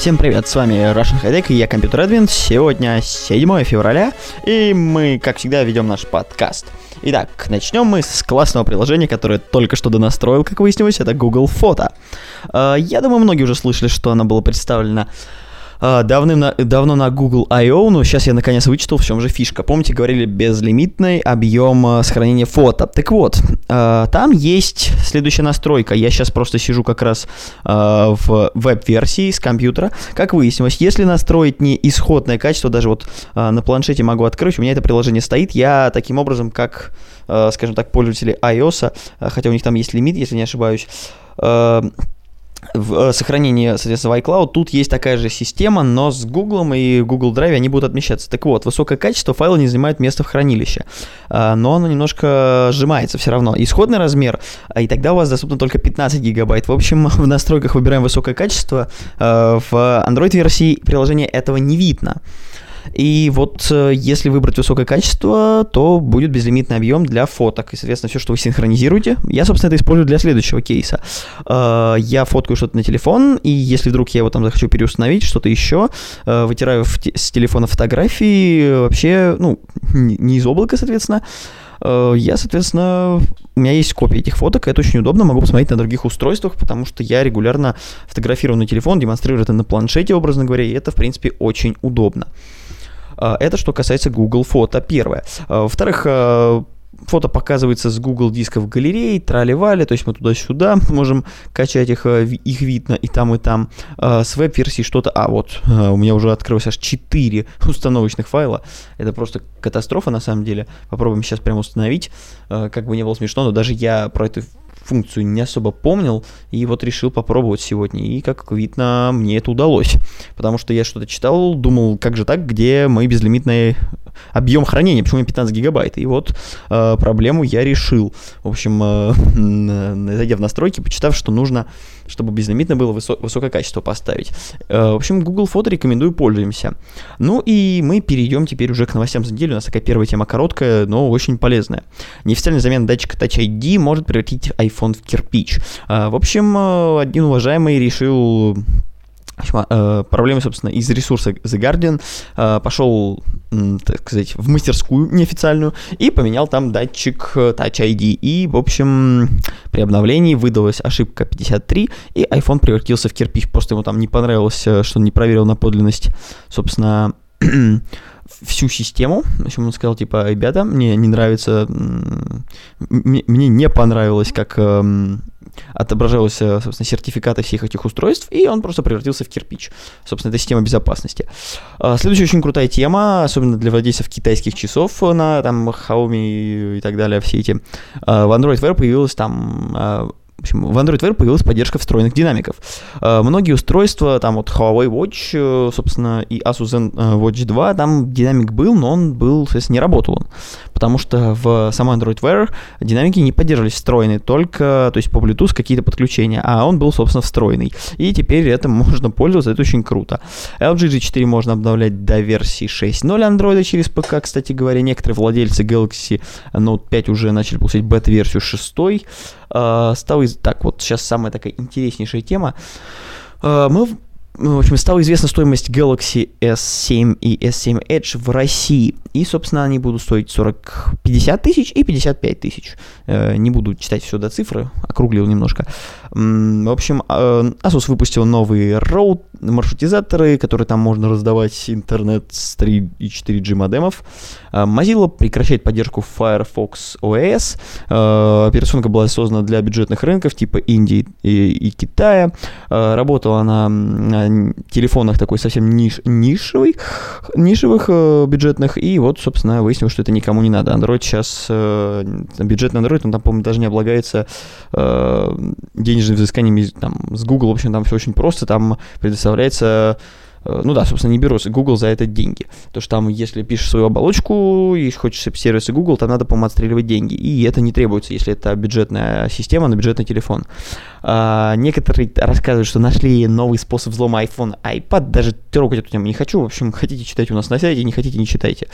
Всем привет, с вами Russian High и я Компьютер Адвин. Сегодня 7 февраля, и мы, как всегда, ведем наш подкаст. Итак, начнем мы с классного приложения, которое только что донастроил, как выяснилось, это Google Фото. Э, Я думаю, многие уже слышали, что оно было представлено давным на, давно на Google I.O., но сейчас я наконец вычитал, в чем же фишка. Помните, говорили безлимитный объем а, сохранения фото. Так вот, а, там есть следующая настройка. Я сейчас просто сижу как раз а, в веб-версии с компьютера. Как выяснилось, если настроить не исходное качество, даже вот а, на планшете могу открыть, у меня это приложение стоит, я таким образом, как, а, скажем так, пользователи iOS, а, хотя у них там есть лимит, если не ошибаюсь, а, в э, сохранении, соответственно, в iCloud, тут есть такая же система, но с Google и Google Drive они будут отмечаться. Так вот, высокое качество файла не занимает место в хранилище, а, но оно немножко сжимается все равно. Исходный размер, а, и тогда у вас доступно только 15 гигабайт. В общем, в настройках выбираем высокое качество, в Android-версии приложения этого не видно. И вот э, если выбрать высокое качество, то будет безлимитный объем для фоток. И, соответственно, все, что вы синхронизируете, я, собственно, это использую для следующего кейса. Э, Я фоткаю что-то на телефон, и если вдруг я его там захочу переустановить, что-то еще, э, вытираю с телефона фотографии, вообще, ну, не из облака, соответственно, я, соответственно, у меня есть копии этих фоток, это очень удобно, могу посмотреть на других устройствах, потому что я регулярно фотографирую на телефон, демонстрирую это на планшете, образно говоря, и это, в принципе, очень удобно. А, Это что касается Google Фото, первое. А, Во-вторых, а, фото показывается с Google дисков галереи, трали-вали, то есть мы туда-сюда можем качать их, их видно и там, и там. С веб-версии что-то... А, вот, у меня уже открылось аж 4 установочных файла. Это просто катастрофа на самом деле. Попробуем сейчас прямо установить. Как бы не было смешно, но даже я про эту функцию не особо помнил, и вот решил попробовать сегодня. И, как видно, мне это удалось. Потому что я что-то читал, думал, как же так, где мой безлимитный объем хранения, почему у меня 15 гигабайт. И вот э, проблему я решил. В общем, э, зайдя в настройки, почитав, что нужно, чтобы безлимитно было высо- высокое качество поставить. Э, в общем, Google Фото рекомендую, пользуемся. Ну и мы перейдем теперь уже к новостям за неделю. У нас такая первая тема короткая, но очень полезная. Неофициальная замена датчика Touch ID может превратить iPhone в кирпич. А, В общем, э, один уважаемый решил э, проблемы, собственно, из ресурса The Guardian э, пошел, так сказать, в мастерскую неофициальную и поменял там датчик э, Touch ID. И, в общем, при обновлении выдалась ошибка 53, и iPhone превратился в кирпич. Просто ему там не понравилось, э, что он не проверил на подлинность, собственно, всю систему. В общем, он сказал, типа, ребята, мне не нравится, мне не понравилось, как эм, отображалось, э, собственно, сертификаты всех этих устройств, и он просто превратился в кирпич. Собственно, это система безопасности. А, Следующая очень крутая тема, особенно для владельцев китайских часов на там Xiaomi и так далее, все эти. А, В Android Wear появилась там а, в общем, в Android Wear появилась поддержка встроенных динамиков. Э, Многие устройства, там вот Huawei Watch, э, собственно, и Asus Zen э, Watch 2, там динамик был, но он был, соответственно, не работал он. Потому что в самой Android Wear динамики не поддерживались встроенные, только, то есть по Bluetooth какие-то подключения, а он был, собственно, встроенный. И теперь этим можно пользоваться, это очень круто. LG G4 можно обновлять до версии 6.0 Android через ПК, кстати говоря. Некоторые владельцы Galaxy Note 5 уже начали получать бета-версию 6. Э, из... Так, вот сейчас самая такая интереснейшая тема. Э, Мы в ну, в общем, стала известна стоимость Galaxy S7 и S7 Edge в России. И, собственно, они будут стоить 40, 50 тысяч и 55 тысяч. Э, Не буду читать все до цифры, округлил немножко. В общем, э, Asus выпустил новые роут маршрутизаторы, которые там можно раздавать интернет с 3 и 4G модемов. Э, Mozilla прекращает поддержку Firefox OS. Э, Операционка была создана для бюджетных рынков типа Индии и, и Китая. Работала на м, на телефонах такой совсем ниш, нишевый, нишевых э, бюджетных. И вот, собственно, выяснилось, что это никому не надо. Android сейчас, э, бюджетный Android, он там, по-моему, даже не облагается э, денежными взысканиями там, с Google. В общем, там все очень просто. Там предоставляется ну да, собственно, не беру Google за это деньги. То что там, если пишешь свою оболочку и хочешь сервисы Google, там надо, по-моему, отстреливать деньги. И это не требуется, если это бюджетная система на бюджетный телефон. А, некоторые рассказывают, что нашли новый способ взлома iPhone, iPad. Даже трогать эту тему не хочу. В общем, хотите читать у нас на сайте, не хотите, не читайте.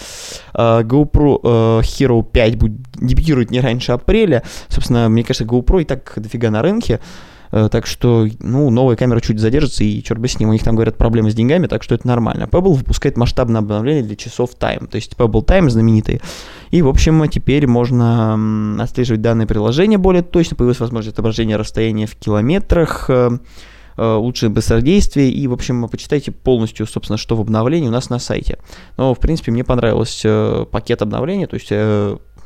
А, GoPro uh, Hero 5 будет, дебютирует не раньше апреля. Собственно, мне кажется, GoPro и так дофига на рынке. Э, так что, ну, новая камера чуть задержится, и черт бы с ним, у них там, говорят, проблемы с деньгами, так что это нормально. Pebble выпускает масштабное обновление для часов Time, то есть Pebble Time знаменитый. И, в общем, теперь можно отслеживать данное приложение более точно, появилась возможность отображения расстояния в километрах, э, э, лучшее быстродействие, и, в общем, почитайте полностью, собственно, что в обновлении у нас на сайте. Но, в принципе, мне понравился пакет обновления, то есть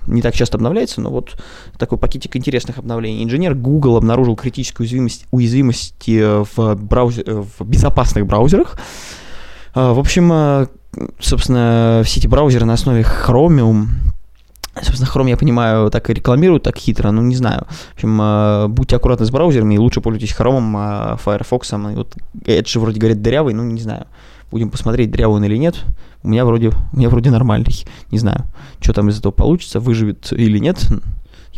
не так часто обновляется, но вот такой пакетик интересных обновлений. Инженер Google обнаружил критическую уязвимость, уязвимости в, браузер, в безопасных браузерах. А, в общем, а, собственно, все эти браузеры на основе Chromium, Собственно, Chrome, я понимаю, так и рекламируют, так хитро, ну, не знаю. В общем, э, будьте аккуратны с браузерами, и лучше пользуйтесь Chrome, а Firefox, и вот Edge вроде говорит дырявый, ну, не знаю. Будем посмотреть, дрявый он или нет. У меня вроде, у меня вроде нормальный. Не знаю, что там из этого получится, выживет или нет.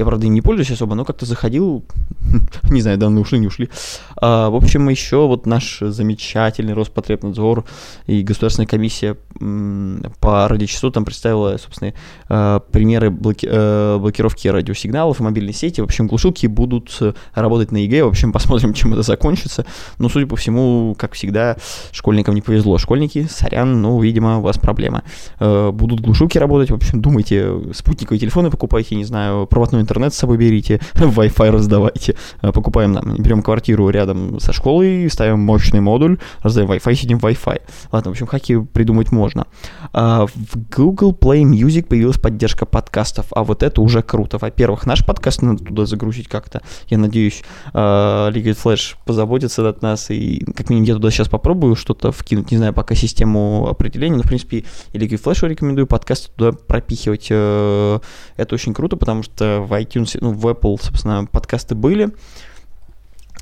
Я, правда, им не пользуюсь особо, но как-то заходил, не знаю, данные ушли, не ушли. А, в общем, еще вот наш замечательный Роспотребнадзор и Государственная комиссия по радиочастотам представила, собственно, а, примеры блоки, а, блокировки радиосигналов и мобильной сети. В общем, глушилки будут работать на ЕГЭ. В общем, посмотрим, чем это закончится. Но, судя по всему, как всегда, школьникам не повезло. Школьники, сорян, ну, видимо, у вас проблема. А, будут глушилки работать. В общем, думайте, спутниковые телефоны покупайте, не знаю, проводной интернет с собой берите, Wi-Fi раздавайте. Э, покупаем, нам, берем квартиру рядом со школой, ставим мощный модуль, раздаем Wi-Fi, сидим в Wi-Fi. Ладно, в общем, хаки придумать можно. А, в Google Play Music появилась поддержка подкастов, а вот это уже круто. Во-первых, наш подкаст надо туда загрузить как-то. Я надеюсь, Liquid Flash позаботится от нас, и как минимум я туда сейчас попробую что-то вкинуть, не знаю, пока систему определения, но, в принципе, и Liquid Flash рекомендую подкасты туда пропихивать. Э, это очень круто, потому что в iTunes, ну, в Apple, собственно, подкасты были,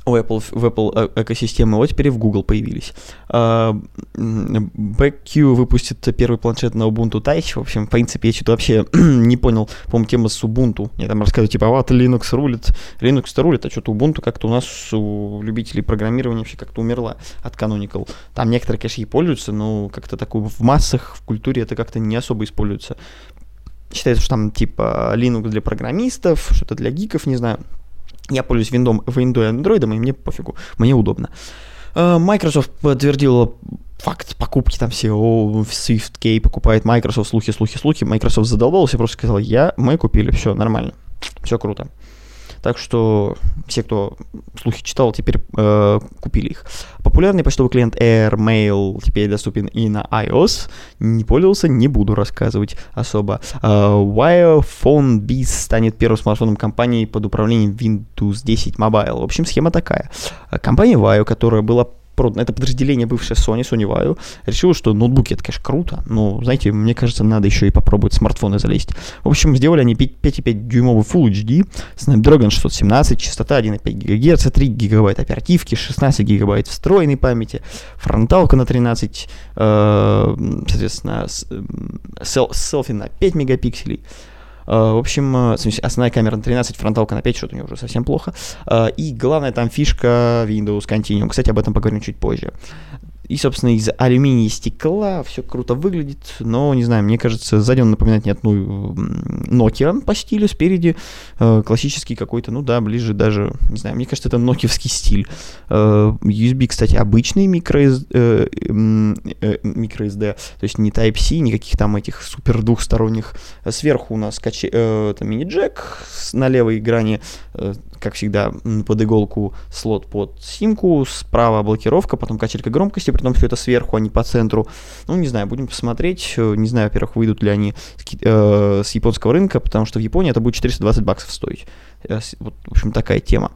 у Apple, в Apple э, экосистемы, вот теперь и в Google появились. BackQ выпустит первый планшет на Ubuntu Touch. В общем, в принципе, я что-то вообще не понял, по-моему, тема с Ubuntu. Я там рассказываю, типа, вот Linux рулит. Linux-то рулит, а что-то Ubuntu как-то у нас у любителей программирования вообще как-то умерла от Canonical. Там некоторые, конечно, и пользуются, но как-то такое в массах, в культуре это как-то не особо используется считается, что там типа Linux для программистов, что-то для гиков, не знаю. Я пользуюсь Windows, Windows и Android, и мне пофигу, мне удобно. Э, Microsoft подтвердила факт покупки там все, о, SwiftKey покупает Microsoft, слухи, слухи, слухи. Microsoft задолбался, просто сказал, я, мы купили, все, нормально, все круто. Так что все, кто слухи читал, теперь э, купили их. Популярный почтовый клиент AirMail теперь доступен и на iOS. Не пользовался, не буду рассказывать особо. Uh, Wire Phone Biz станет первым смартфоном компании под управлением Windows 10 Mobile. В общем, схема такая. Компания Wire, которая была продано, это подразделение бывшее Sony, Sony Vaio, решило, что ноутбуки это, конечно, круто, но, знаете, мне кажется, надо еще и попробовать смартфоны залезть. В общем, сделали они 5,5 дюймовый Full HD, Snapdragon 617, частота 1,5 ГГц, 3 гигабайт оперативки, 16 гигабайт встроенной памяти, фронталка на 13, э, соответственно, селфи на 5 мегапикселей, в общем, э, основная камера на 13, фронталка на 5, что-то у нее уже совсем плохо. Э, и главная там фишка Windows Continuum. Кстати, об этом поговорим чуть позже. И, собственно, из алюминия и стекла все круто выглядит, но, не знаю, мне кажется, сзади он напоминает не одну Nokia по стилю, спереди э, классический какой-то, ну да, ближе даже, не знаю, мне кажется, это нокиевский стиль. Э, USB, кстати, обычный microSD, э, э, microSD, то есть не Type-C, никаких там этих супер двухсторонних. Сверху у нас каче, э, мини-джек на левой грани, э, как всегда, под иголку слот под симку, справа блокировка, потом качелька громкости, при том все это сверху, а не по центру. Ну, не знаю, будем посмотреть. Не знаю, во-первых, выйдут ли они с, э, с японского рынка, потому что в Японии это будет 420 баксов стоить. Э, вот, в общем, такая тема.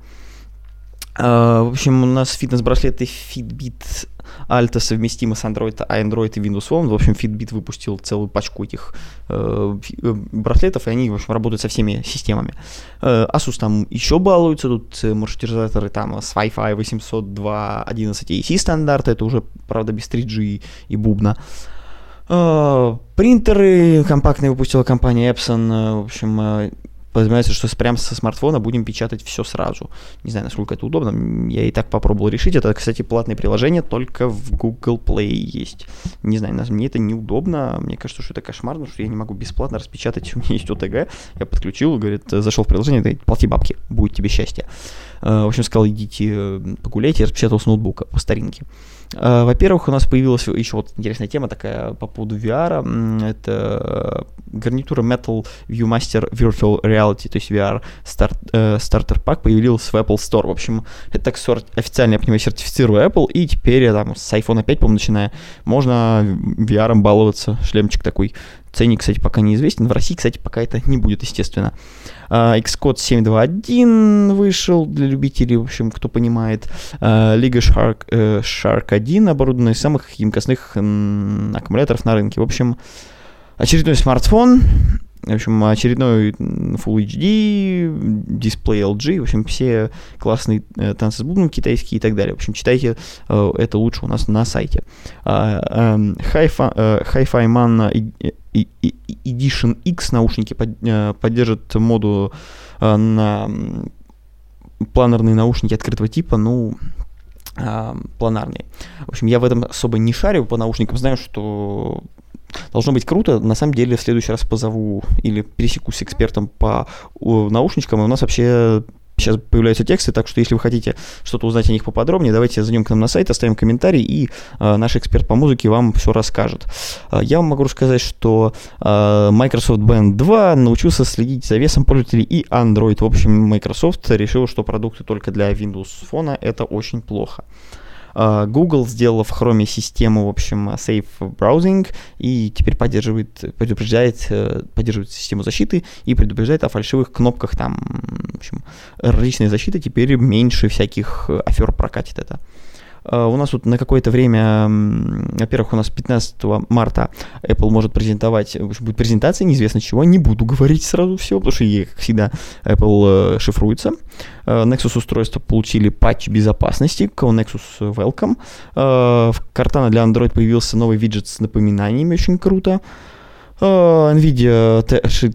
А, в общем, у нас фитнес-браслеты Fitbit Alta совместимы с Android, а Android и Windows Phone. В общем, Fitbit выпустил целую пачку этих э, э, браслетов, и они, в общем, работают со всеми системами. Э, Asus там еще балуются, тут э, маршрутизаторы там с Wi-Fi 802.11 AC стандарта, это уже, правда, без 3G и бубна. Э, принтеры компактные выпустила компания Epson, э, в общем, э, подразумевается, что прямо со смартфона будем печатать все сразу. Не знаю, насколько это удобно. Я и так попробовал решить. Это, кстати, платное приложение, только в Google Play есть. Не знаю, мне это неудобно. Мне кажется, что это кошмар, потому что я не могу бесплатно распечатать. У меня есть ОТГ. Я подключил, говорит, зашел в приложение, говорит, плати бабки, будет тебе счастье. В общем, сказал, идите погуляйте, я распечатал с ноутбука по старинке. Э, во-первых, у нас появилась еще вот интересная тема такая по поводу VR. Это гарнитура Metal Viewmaster Virtual Reality, то есть VR старт, э, стартер пак появился в Apple Store. В общем, это сорт, официально, я понимаю, сертифицирую Apple, и теперь там с iPhone 5, по-моему, начиная, можно VR баловаться. Шлемчик такой Ценник, кстати, пока неизвестен. В России, кстати, пока это не будет, естественно. Uh, Xcode 7.2.1 вышел для любителей, в общем, кто понимает. Liga Shark, uh, Shark 1 оборудована из самых емкостных аккумуляторов на рынке. В общем, очередной смартфон, в общем, очередной Full HD, дисплей LG, в общем, все классные э, танцы с бубном китайские и так далее. В общем, читайте э, это лучше у нас на сайте. Э, э, Hi-Fi Man Edition X наушники под, поддержат моду на планерные наушники открытого типа, ну, э, планарные. В общем, я в этом особо не шарю по наушникам, знаю, что должно быть круто. На самом деле, в следующий раз позову или пересекусь с экспертом по наушничкам, и у нас вообще сейчас появляются тексты, так что если вы хотите что-то узнать о них поподробнее, давайте зайдем к нам на сайт, оставим комментарий, и э, наш эксперт по музыке вам все расскажет. Э, я вам могу рассказать, что э, Microsoft Band 2 научился следить за весом пользователей и Android. В общем, Microsoft решил, что продукты только для Windows Phone это очень плохо. А, Google сделала в Chrome систему, в общем, Safe Browsing, и теперь поддерживает, предупреждает, э, поддерживает систему защиты и предупреждает о фальшивых кнопках там, в общем, различные защиты, теперь меньше всяких афер прокатит это. Uh, у нас тут на какое-то время, во-первых, у нас 15 марта Apple может презентовать, будет презентация, неизвестно чего, не буду говорить сразу все, потому что, как всегда, Apple э, шифруется. Nexus устройства получили патч безопасности, Nexus Welcome. В Cortana для Android появился новый виджет с напоминаниями, очень круто. NVIDIA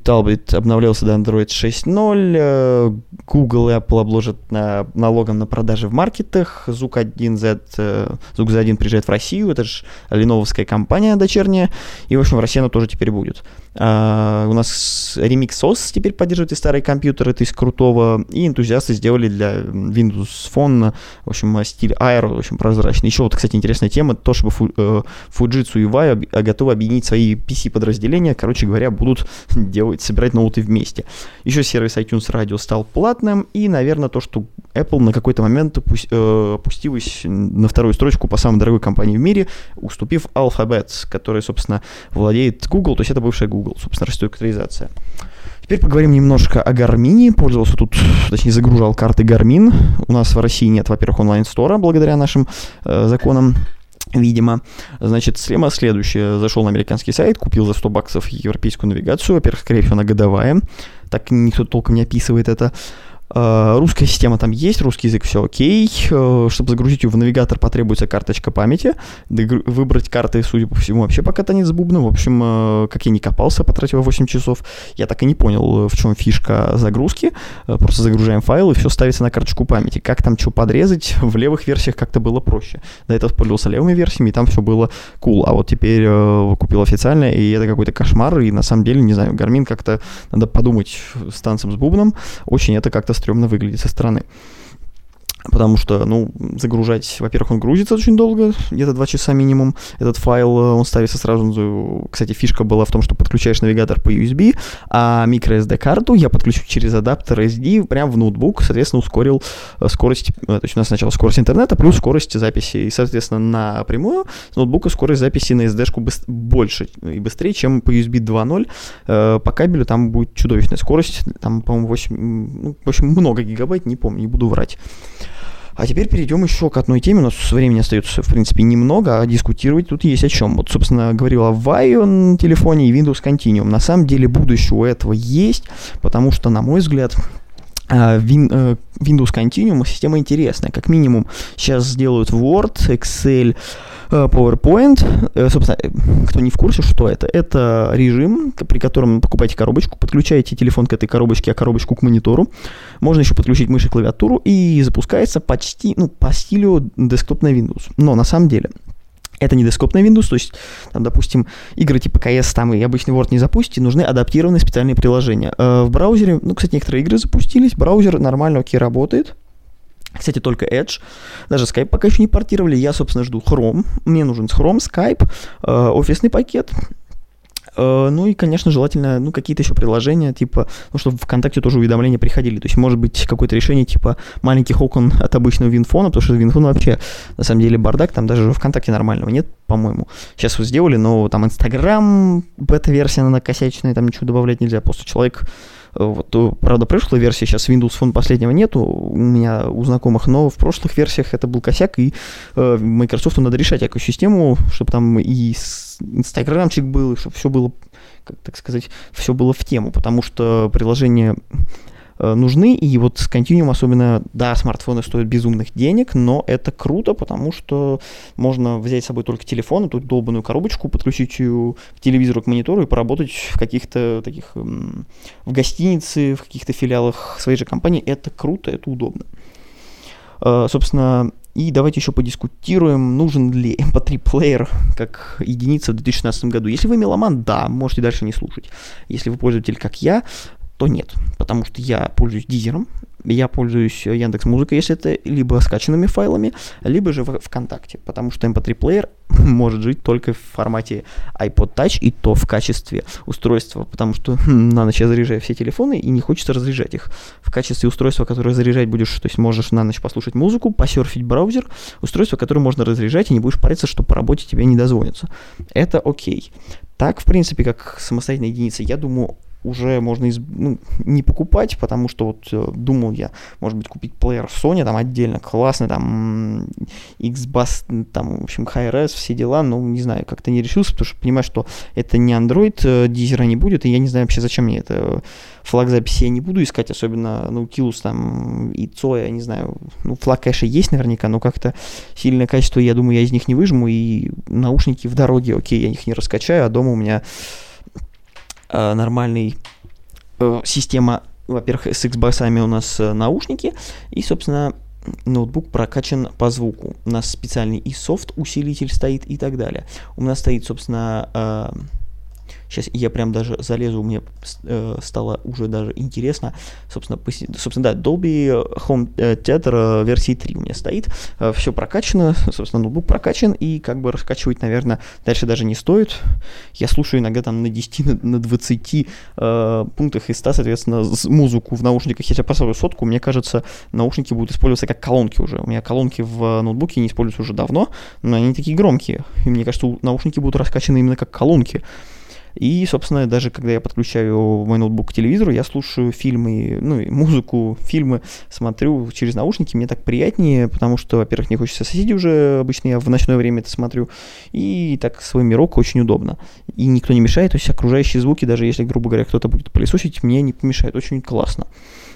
Talbot обновлялся до Android 6.0, Google и Apple обложат на, налогом на продажи в маркетах, Zook 1Z, Zook Z1 приезжает в Россию, это же леновская компания дочерняя, и, в общем, в России она тоже теперь будет. Uh, у нас Remix OS теперь поддерживает и старые компьютеры, то есть крутого, и энтузиасты сделали для Windows Phone, в общем, стиль Air, в общем, прозрачный. Еще вот, кстати, интересная тема, то, чтобы Fujitsu и Vai готовы объединить свои PC-подразделения, короче говоря, будут делать, собирать ноуты вместе. Еще сервис iTunes Radio стал платным, и, наверное, то, что Apple на какой-то момент э, опустилась на вторую строчку по самой дорогой компании в мире, уступив Alphabet, которая, собственно, владеет Google, то есть это бывшая Google, собственно, реструктуризация. Теперь поговорим немножко о Гармине. Пользовался тут, точнее, загружал карты Гармин. У нас в России нет, во-первых, онлайн-стора, благодаря нашим э, законам видимо. Значит, схема следующая. Зашел на американский сайт, купил за 100 баксов европейскую навигацию. Во-первых, скорее всего, она годовая. Так никто толком не описывает это. Uh, русская система там есть, русский язык все окей. Uh, чтобы загрузить ее в навигатор, потребуется карточка памяти. Выбрать карты, судя по всему, вообще пока танец бубном. В общем, uh, как я не копался, потратил 8 часов, я так и не понял, в чем фишка загрузки. Просто загружаем файл, и все ставится на карточку памяти. Как там что подрезать, в левых версиях как-то было проще. До этого пользовался левыми версиями, и там все было cool. А вот теперь купил официально, и это какой-то кошмар. И на самом деле, не знаю, Гармин как-то, надо подумать с танцем с бубном. Очень это как-то стрёмно выглядит со стороны. Потому что, ну, загружать, во-первых, он грузится очень долго, где-то 2 часа минимум. Этот файл, э, он ставится сразу, кстати, фишка была в том, что подключаешь навигатор по USB, а microSD-карту я подключу через адаптер SD прямо в ноутбук, соответственно, ускорил э, скорость, э, то есть у нас сначала скорость интернета плюс скорость записи, и, соответственно, напрямую с ноутбука скорость записи на SD-шку больше и быстрее, чем по USB 2.0. По кабелю там будет чудовищная скорость, там, по-моему, 8, ну, в общем, много гигабайт, не помню, не буду врать. А теперь перейдем еще к одной теме. У нас времени остается, в принципе, немного, а дискутировать тут есть о чем. Вот, собственно, говорил о на телефоне и Windows Continuum. На самом деле будущее у этого есть, потому что, на мой взгляд, а, э, Windows Continuum система интересная. Как минимум, сейчас сделают Word, Excel, э, PowerPoint. Э, собственно, кто не в курсе, что это? Это режим, при котором покупаете коробочку, подключаете телефон к этой коробочке, а коробочку к монитору. Можно еще подключить мышь и клавиатуру, и запускается почти, ну, по стилю десктопной Windows. Но на самом деле, это не десктопный Windows, то есть, там, допустим, игры типа CS там и обычный Word не запустите, нужны адаптированные специальные приложения. Э, в браузере, ну, кстати, некоторые игры запустились, браузер нормально, окей, работает. Кстати, только Edge. Даже Skype пока еще не портировали. Я, собственно, жду Chrome. Мне нужен Chrome, Skype, э, офисный пакет. Э, ну и, конечно, желательно, ну, какие-то еще приложения, типа, ну, чтобы в ВКонтакте тоже уведомления приходили. То есть, может быть, какое-то решение, типа, маленьких окон от обычного WinPhone а, потому что WinPhone вообще, на самом деле, бардак, там даже ВКонтакте нормального нет, по-моему. Сейчас вот сделали, но там Инстаграм, бета-версия, она накосяченная, там ничего добавлять нельзя. Просто человек вот, правда, прошлой версии сейчас Windows Phone последнего нету у меня, у знакомых, но в прошлых версиях это был косяк, и э, Microsoft надо решать экосистему, чтобы там и инстаграмчик был, чтобы все было, как так сказать, все было в тему, потому что приложение Э, нужны, и вот с Continuum особенно, да, смартфоны стоят безумных денег, но это круто, потому что можно взять с собой только телефон, эту долбанную коробочку, подключить ее к телевизору, к монитору и поработать в каких-то таких, в гостинице, в каких-то филиалах своей же компании. Это круто, это удобно. Э, собственно, и давайте еще подискутируем, нужен ли MP3-плеер как единица в 2016 году. Если вы меломан, да, можете дальше не слушать. Если вы пользователь, как я, то нет, потому что я пользуюсь дизером, я пользуюсь Яндекс Музыкой, если это либо скачанными файлами, либо же в ВКонтакте, потому что MP3 плеер может жить только в формате iPod Touch и то в качестве устройства, потому что хм, на ночь я заряжаю все телефоны и не хочется разряжать их. В качестве устройства, которое заряжать будешь, то есть можешь на ночь послушать музыку, посерфить браузер, устройство, которое можно разряжать и не будешь париться, что по работе тебе не дозвонится. Это окей. Так, в принципе, как самостоятельная единица, я думаю, уже можно из, ну, не покупать, потому что вот э, думал я, может быть, купить плеер Sony, там отдельно классный, там X-Bass, там, в общем, Hi-Res, все дела, но не знаю, как-то не решился, потому что понимаю, что это не Android, э, дизера не будет, и я не знаю вообще, зачем мне это флаг записи я не буду искать, особенно Nautilus там и Zoya, я не знаю, ну, флаг, конечно, есть наверняка, но как-то сильное качество, я думаю, я из них не выжму, и наушники в дороге, окей, я их не раскачаю, а дома у меня э, нормальный э, система, во-первых, с Xbox у нас э, наушники, и, собственно, ноутбук прокачан по звуку. У нас специальный и софт усилитель стоит и так далее. У нас стоит, собственно, э, Сейчас я прям даже залезу, мне э, стало уже даже интересно. Собственно, поси... собственно да, Dolby Home Theater э, версии 3 у меня стоит. Э, все прокачано, собственно, ноутбук прокачан, и как бы раскачивать, наверное, дальше даже не стоит. Я слушаю иногда там на 10, на, на 20 э, пунктах из 100, соответственно, музыку в наушниках. Если я поставлю сотку, мне кажется, наушники будут использоваться как колонки уже. У меня колонки в ноутбуке не используются уже давно, но они такие громкие. И мне кажется, наушники будут раскачаны именно как колонки. И, собственно, даже когда я подключаю мой ноутбук к телевизору, я слушаю фильмы, ну, и музыку, фильмы, смотрю через наушники, мне так приятнее, потому что, во-первых, не хочется соседей уже, обычно я в ночное время это смотрю, и так свой мирок очень удобно. И никто не мешает, то есть окружающие звуки, даже если, грубо говоря, кто-то будет пылесосить, мне не помешает, очень классно.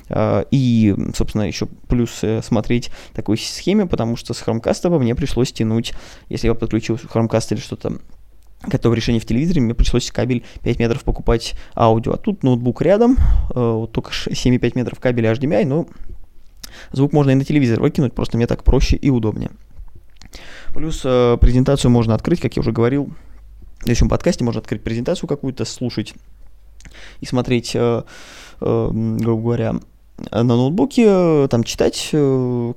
А, и, собственно, еще плюс э, смотреть такой схеме, потому что с Chromecast мне пришлось тянуть, если я подключил Chromecast или что-то готовое решение в телевизоре, мне пришлось кабель 5 метров покупать аудио. А тут ноутбук рядом, э, вот только 7,5 метров кабеля HDMI, но звук можно и на телевизор выкинуть, просто мне так проще и удобнее. Плюс э, презентацию можно открыть, как я уже говорил, в следующем подкасте можно открыть презентацию какую-то, слушать и смотреть, э, грубо говоря, на ноутбуке, там читать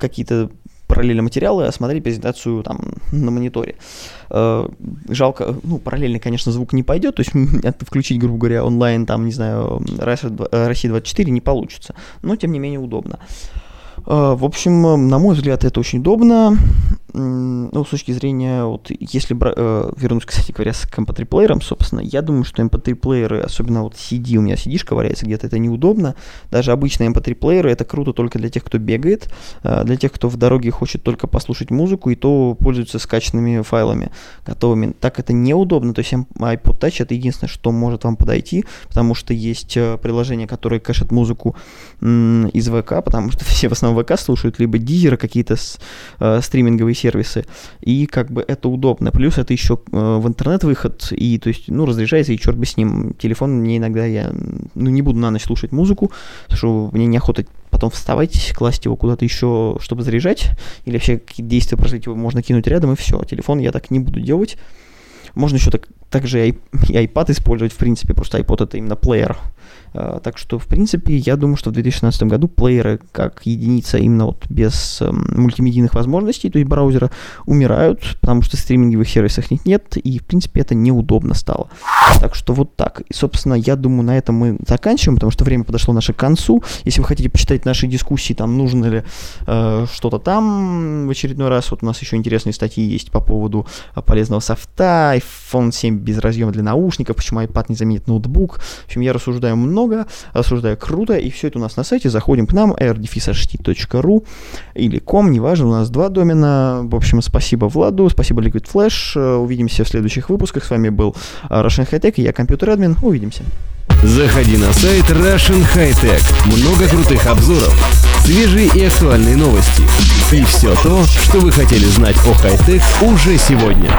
какие-то параллельно материалы, а смотреть презентацию там на мониторе. Э, жалко, ну, параллельно, конечно, звук не пойдет, то есть включить, грубо говоря, онлайн, там, не знаю, Россия 24 не получится, но, тем не менее, удобно. Э, В общем, на мой взгляд, это очень удобно. Ну, с точки зрения, вот, если бра- э, вернусь, кстати говоря, с MP3 плеером, собственно, я думаю, что MP3 плееры, особенно вот CD, у меня CD-шка валяется где-то, это неудобно. Даже обычные MP3 плееры, это круто только для тех, кто бегает, э, для тех, кто в дороге хочет только послушать музыку, и то пользуется скачанными файлами готовыми. Так это неудобно, то есть iPod Touch это единственное, что может вам подойти, потому что есть э, приложения, которые кэшат музыку из ВК, потому что все в основном ВК слушают, либо дизеры какие-то э, стриминговые сервисы, и как бы это удобно. Плюс это еще э, в интернет выход, и то есть, ну, разряжается, и черт бы с ним. Телефон мне иногда, я, ну, не буду на ночь слушать музыку, потому что мне неохота потом вставать, класть его куда-то еще, чтобы заряжать, или вообще какие-то действия производить, его можно кинуть рядом, и все. Телефон я так не буду делать. Можно еще так, также и ай- и iPad использовать, в принципе, просто iPod это именно плеер. А, Так что, в принципе, я думаю, что в 2016 году плееры как единица именно вот без эм, мультимедийных возможностей, то есть браузера, умирают, потому что стриминговых сервисов них нет, и, в принципе, это неудобно стало. Так что вот так. И, собственно, я думаю, на этом мы заканчиваем, потому что время подошло наше к концу. Если вы хотите почитать наши дискуссии, там, нужно ли э, что-то там в очередной раз, вот у нас еще интересные статьи есть по поводу э, полезного софта, iPhone 7 без разъема для наушников, почему iPad не заменит ноутбук. В общем, я рассуждаю много, рассуждаю круто, и все это у нас на сайте. Заходим к нам, rdefishht.ru или com, неважно, у нас два домена. В общем, спасибо Владу, спасибо Liquid Flash. Э, Увидимся в следующих выпусках. С вами был э, Russian High Tech, я компьютер админ. Увидимся. Заходи на сайт Russian High Tech. Много крутых обзоров, свежие и актуальные новости. И все то, что вы хотели знать о хай-тек уже сегодня.